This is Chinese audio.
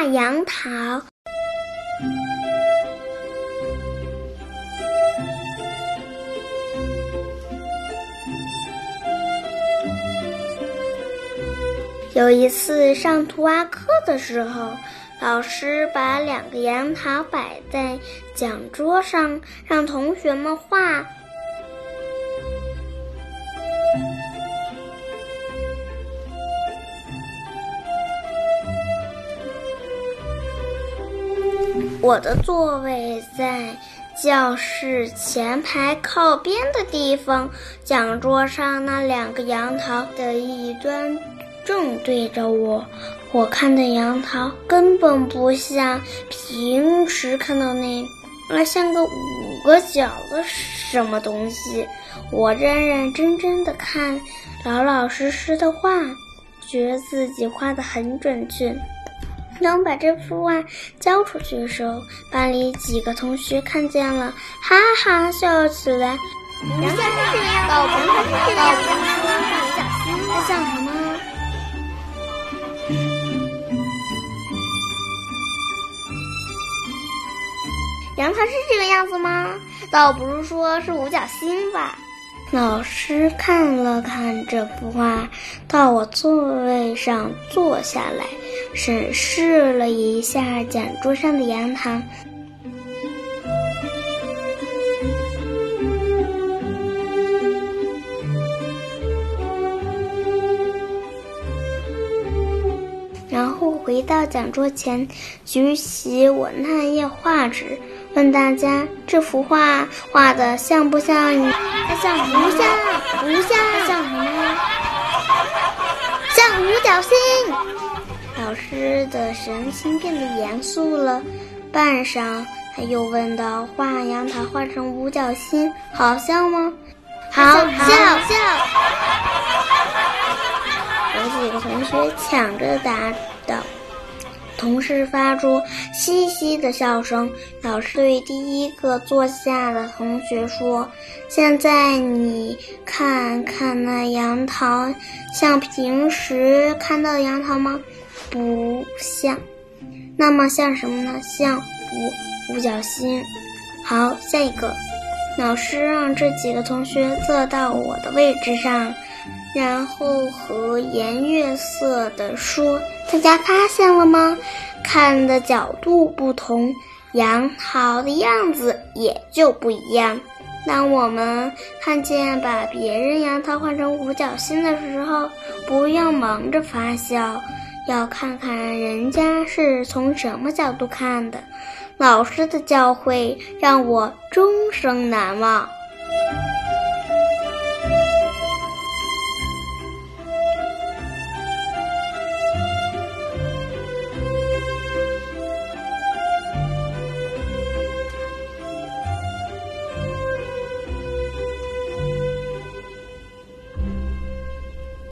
画杨桃。有一次上图画课的时候，老师把两个杨桃摆在讲桌上，让同学们画。我的座位在教室前排靠边的地方，讲桌上那两个杨桃的一端正对着我。我看的杨桃根本不像平时看到那，而像个五个角的什么东西。我认认真真的看，老老实实的画，觉得自己画的很准确。当把这幅画交出去的时候，班里几个同学看见了，哈哈笑起来。杨桃是这个样子，老杨桃是这个样子，说像五角星，那像什么？杨桃是这个样子吗？倒不如说是五角星吧。老师看了看这幅画，到我座位上坐下来，审视了一下讲桌上的杨桃，然后回到讲桌前，举起我那页画纸。问大家这幅画画的像不像？它像不像？不像？像什么？像五角星。老师的神情变得严肃了，半晌，他又问道：“画杨桃画成五角星，好笑吗？”“好笑，笑。”有几个同学抢着答道。同时发出嘻嘻的笑声。老师对第一个坐下的同学说：“现在你看看那杨桃，像平时看到的杨桃吗？不像。那么像什么呢？像五五角星。好，下一个。老师让这几个同学坐到我的位置上。”然后和颜悦色地说：“大家发现了吗？看的角度不同，杨桃的样子也就不一样。当我们看见把别人杨桃换成五角星的时候，不要忙着发笑，要看看人家是从什么角度看的。老师的教诲让我终生难忘。”